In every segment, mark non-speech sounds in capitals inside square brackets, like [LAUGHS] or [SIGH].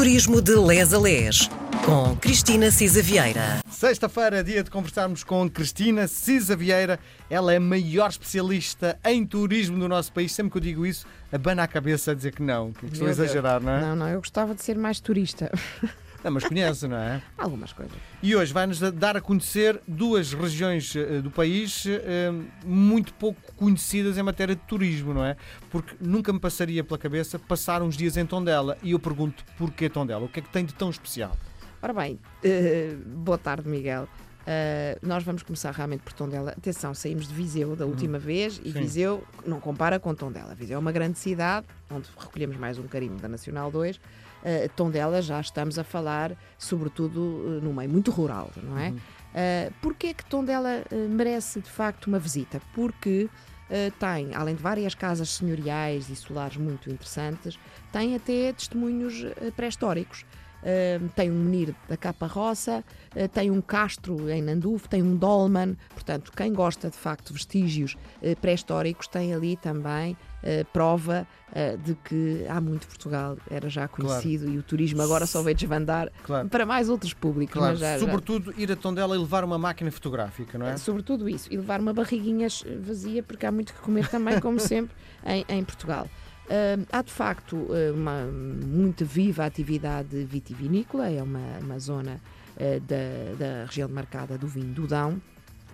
Turismo de Les a Les, com Cristina Cisa Vieira. Sexta-feira, dia de conversarmos com Cristina Cisa Vieira. Ela é a maior especialista em turismo do nosso país. Sempre que eu digo isso, abana a cabeça a dizer que não, que estou a exagerar, não é? Não, não, eu gostava de ser mais turista. [LAUGHS] Não, mas conhece, não é? [LAUGHS] Algumas coisas. E hoje vai-nos dar a conhecer duas regiões eh, do país eh, muito pouco conhecidas em matéria de turismo, não é? Porque nunca me passaria pela cabeça passar uns dias em Tondela. E eu pergunto, porquê Tondela? O que é que tem de tão especial? Ora bem, eh, boa tarde, Miguel. Eh, nós vamos começar realmente por Tondela. Atenção, saímos de Viseu da última vez e Sim. Viseu não compara com Tondela. Viseu é uma grande cidade, onde recolhemos mais um carinho da Nacional 2. Eh, Tondela já estamos a falar, sobretudo, eh, no meio muito rural, não é? Uh, Porquê é que Tondela uh, merece de facto uma visita? Porque uh, tem, além de várias casas senhoriais e solares muito interessantes, tem até testemunhos uh, pré-históricos. Uh, tem um menir da Capa Roça, uh, tem um castro em Nandufo, tem um dolmen. Portanto, quem gosta de facto de vestígios uh, pré-históricos tem ali também uh, prova de que há muito Portugal era já conhecido e o turismo agora só veio desvandar Claro. para mais outros públicos. Claro, já- já- sobretudo ir a Tondela e levar uma máquina fotográfica, não é? Sobretudo isso, e levar uma barriguinha eh, vazia, porque há muito que comer também, como [LAUGHS] sempre, em, em Portugal. Há de facto eh, uma muito viva atividade vitivinícola, é uma, uma zona eh, da, da região demarcada do vinho do Dão,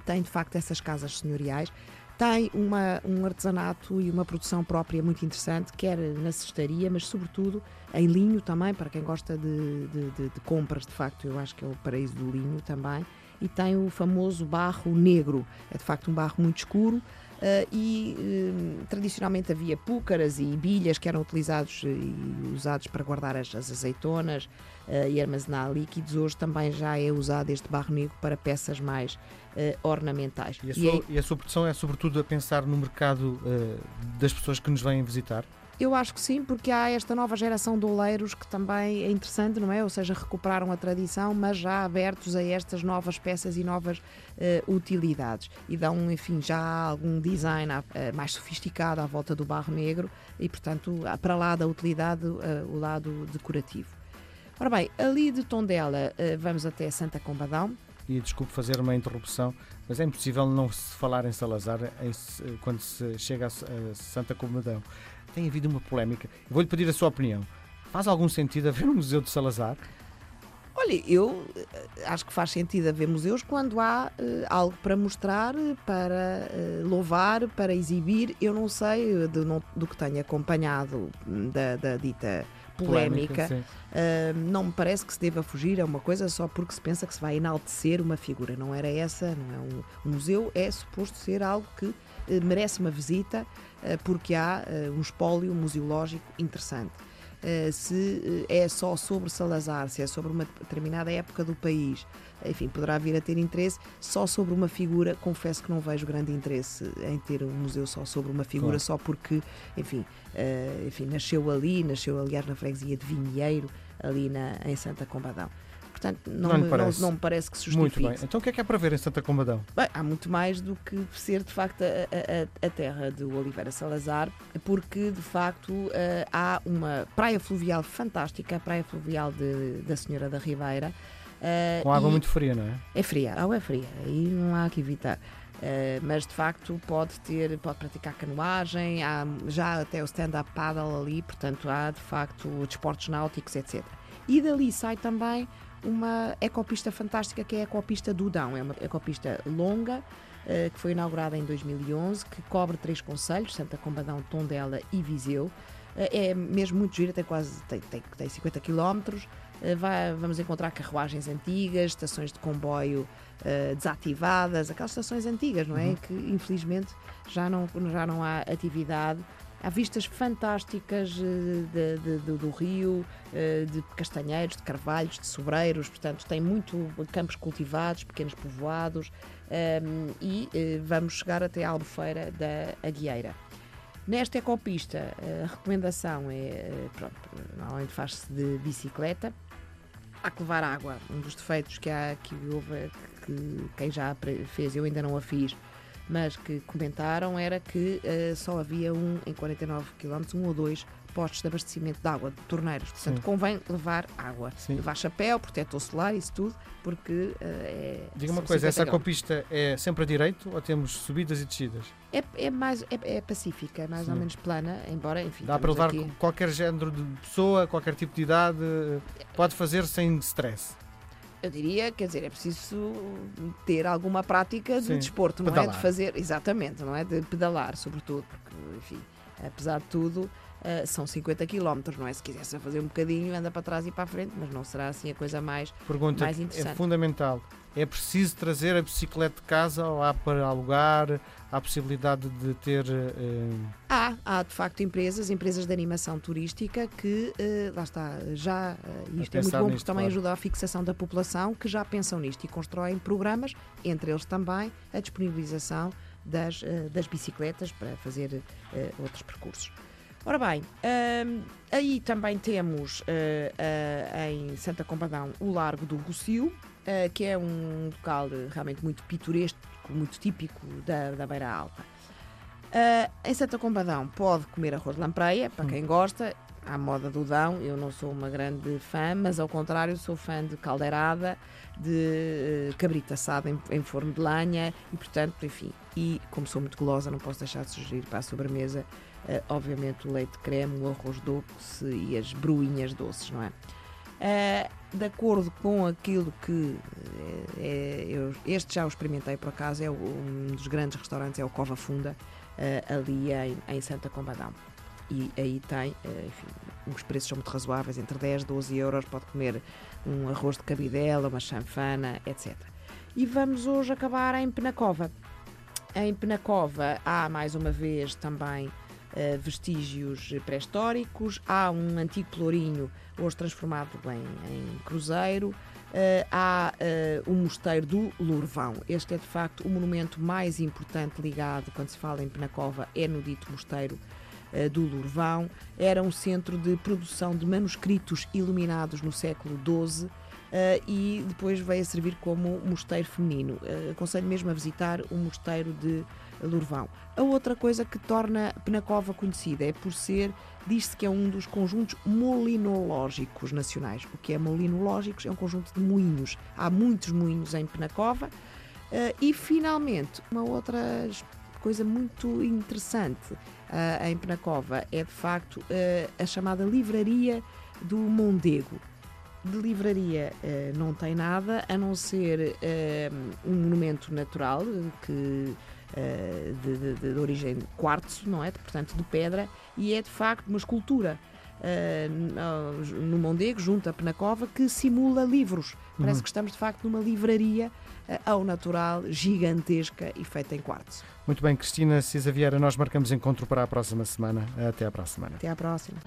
tem de facto essas casas senhoriais, tem uma, um artesanato e uma produção própria muito interessante, quer na cestaria, mas sobretudo em linho também, para quem gosta de, de- de- de compras, de facto, eu acho que é o paraíso do linho também. E tem o famoso barro negro, é de facto um barro muito escuro. Eh, e eh, tradicionalmente havia púcaras e bilhas que eram utilizados eh, e usados para guardar as, as azeitonas eh, e armazenar líquidos. Hoje também já é usado este barro negro para peças mais eh, ornamentais. E a, E sua, aí- e a sua produção é sobretudo a pensar no mercado das pessoas que nos vêm visitar? Eu acho que sim, porque há esta nova geração de oleiros que também é interessante, não é? Ou seja, recuperaram a tradição, mas já abertos a estas novas peças e novas eh, utilidades. E dão, enfim, já algum design eh, mais sofisticado à volta do barro negro e, portanto, para lá da utilidade, eh, o lado decorativo. Ora bem, ali de Tondela vamos até Santa Combadão. E desculpe fazer uma interrupção, mas é impossível não se falar em Salazar em quando se chega a, a Santa Comadão. Tem havido uma polémica. Vou-lhe pedir a sua opinião. Faz algum sentido haver um museu de Salazar? Olha, eu eh, acho que faz sentido haver museus quando há eh, algo para mostrar, para eh, louvar, para exibir. Eu não sei do, não- do que tenho acompanhado hum, da, da dita polémica. sim. Uh, não me parece que se deva fugir a uma coisa só porque se pensa que se vai enaltecer uma figura. Não era essa, não é? Um, um museu é suposto ser algo que eh, merece uma visita eh, porque há eh, um espólio museológico interessante. Eh, se eh, é só sobre Salazar, se é sobre uma determinada época do país, enfim, poderá vir a ter interesse só sobre uma figura. Confesso que não vejo grande interesse em ter um museu só sobre uma figura, Claro. só porque, enfim, eh, enfim, nasceu ali, nasceu aliás na freguesia de Vinheiro, ali na, em Santa Combadão. Portanto, não, Não me, parece? não, não me parece que se Muito justifique. bem. Então o que é que há para ver em Santa Comadão? Bem, há muito mais do que ser de facto a, a- a- terra de Oliveira Salazar, porque de facto eh, há uma praia fluvial fantástica, a praia fluvial de- da Senhora da Ribeira. eh, Com água muito fria, não é? é fria, a água é fria, aí não há que evitar. Eh, mas de facto pode ter, pode praticar canoagem, há já até o stand-up paddle ali, portanto há de facto desportos náuticos, etc. E dali sai também uma ecopista fantástica que é a ecopista do Dão, é uma ecopista longa eh, que foi inaugurada em 2011, que cobre três conselhos, Santa Combadão, Tondela e Viseu. Eh, é mesmo muito gira, tem quase tem, tem, tem 50 quilómetros. Eh, vai- vamos encontrar carruagens antigas, estações de comboio desativadas, aquelas estações antigas, não é? Que infelizmente já não, já não há atividade. Há vistas fantásticas eh, de- de- do- do rio, eh, de castanheiros, de carvalhos, de sobreiros, portanto, tem muito campos cultivados, pequenos povoados ehm, e eh, vamos chegar até a Albufeira da Aguieira. Nesta ecopista, a recomendação é, pronto, normalmente faz-se de bicicleta, há que levar água. Um dos defeitos que há que houve, que quem já fez, eu ainda não a fiz, mas que comentaram era que eh, só havia um em 49 km, um ou dois postos de abastecimento de água de torneiras. Portanto, Sim. convém levar água. Sim. Levar chapéu, protetor solar, isso tudo, porque eh, é. Diga uma coisa, 50 essa graus. copista é sempre a direito ou temos subidas e descidas? É, é mais é, é pacífica, é mais ou Sim. menos plana, embora, enfim. Dá para levar aqui- qualquer género de pessoa, qualquer tipo de idade, pode fazer sem stress. Eu diria, quer dizer, é preciso ter alguma prática de Sim, desporto, não é? pedalar. De fazer, exatamente, não é? De pedalar, sobretudo, porque, enfim, apesar de tudo, eh, são 50 km, não é? Se quisesse fazer um bocadinho, anda para trás e para a frente, mas não será assim a coisa mais. Pergunta Mais é interessante. fundamental. É preciso trazer a bicicleta de casa ou há para alugar? Há a possibilidade de ter. eh, Há, há de facto empresas, empresas de animação turística que, eh, lá está, já, eh, isto é muito bom nisto, porque também claro. ajuda à fixação da população, que já pensam nisto e constroem programas, entre eles também a disponibilização das, das bicicletas para fazer outros percursos. Ora bem, hum, aí também temos em Santa Combadão o Largo do Rocio, eh, que é um local realmente muito pitoresco, muito típico da, da Beira Alta. Ah, em Santa Combadão pode comer arroz de lampreia, para quem gosta, à moda do Dão. Eu não sou uma grande fã, mas ao contrário, sou fã de caldeirada, de eh, cabrito assado em, em forno de lenha e, portanto, enfim. E como sou muito golosa, não posso deixar de sugerir para a sobremesa, eh, obviamente, o leite de creme, o arroz doce e as bruinhas doces, não é? Ah, de acordo com aquilo que eh, é, eu, este já o experimentei por acaso, é um dos grandes restaurantes, é o Cova Funda, eh, ali em, em Santa Combadão. E aí tem, enfim, os preços são muito razoáveis, entre 10 e 12 euros, pode comer um arroz de cabidela, uma chanfana, etc. E vamos hoje acabar em Penacova. Em Penacova há mais uma vez também vestígios pré-históricos, há um antigo pelourinho hoje transformado em, em cruzeiro, eh, há eh, o mosteiro do Lourvão. Este é de facto o monumento mais importante ligado quando se fala em Penacova, é no dito mosteiro eh, do Lourvão. Era um centro de produção de manuscritos iluminados no século XII. Eh, e depois veio a servir como mosteiro feminino. Eh, aconselho mesmo a visitar o mosteiro de Lourvão. A outra coisa que torna Penacova conhecida é por ser, diz-se que é um dos conjuntos molinológicos nacionais. O que é molinológicos? É um conjunto de moinhos. Há muitos moinhos em Penacova. Eh, e finalmente, uma outra coisa muito interessante ah, em Penacova é de facto eh, a chamada Livraria do Mondego. De livraria eh, não tem nada a não ser eh, um monumento natural que eh, de, de- de origem de quartzo, não é? Portanto, de pedra, e é de facto uma escultura no- Mondego, junto a Penacova, que simula livros. Parece que estamos de facto numa livraria ao natural, gigantesca e feita em quartzo. Muito bem, Cristina Cisa Vieira, nós marcamos encontro para a próxima semana. Até à próxima semana. Até à próxima.